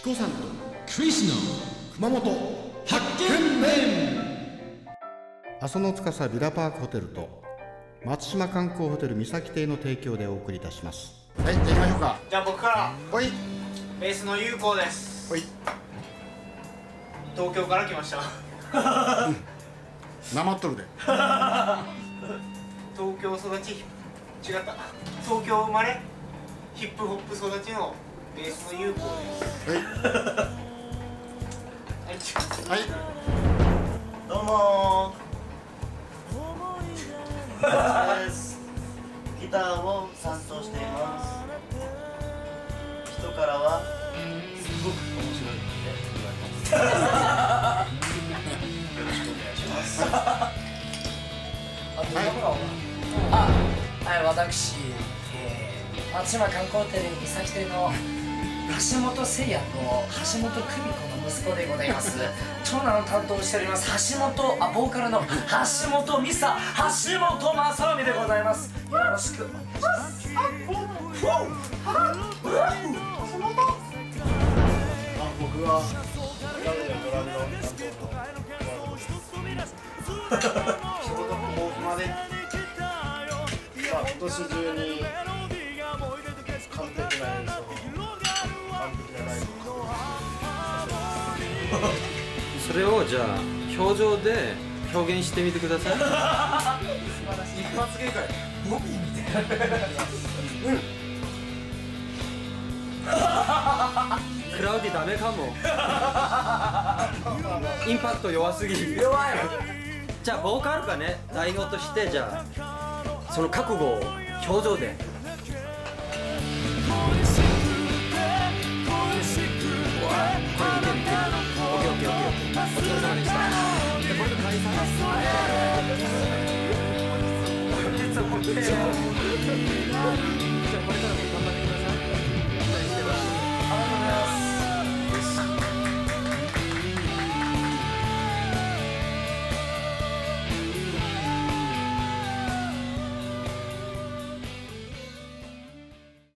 チコさんとクリスの熊本発見面阿蘇の司ビラパークホテルと松島観光ホテル三崎邸の提供でお送りいたします。はいじゃあ行きましょうか。じゃあ僕から。おい。ベースの有効です。おい。東京から来ました。なまっとるで。東京育ち違った。東京生まれヒップホップ育ちのベースの有効ですはいはいどうもーですギターを担当しています人からはすごく面白いって言われますよろしくお願いしますはい、私、えー、松島観光ホテル三崎邸の橋本誠也と橋本久美子の息子でございます。長男を担当しております橋本あボーカルの橋本美沙橋本正臣でございます。よろしくお願いします。僕はラムのドラムの担当の仕事もまで。まあ、今年中にそれをじゃあ表情で表現してみてください。一発芸会クラウディダメかもインパクト弱すぎる。弱い。じゃあボーカルがね代表としてじゃあその覚悟を表情で様でした。これで解散です本日はこれでじゃあこれからも頑張って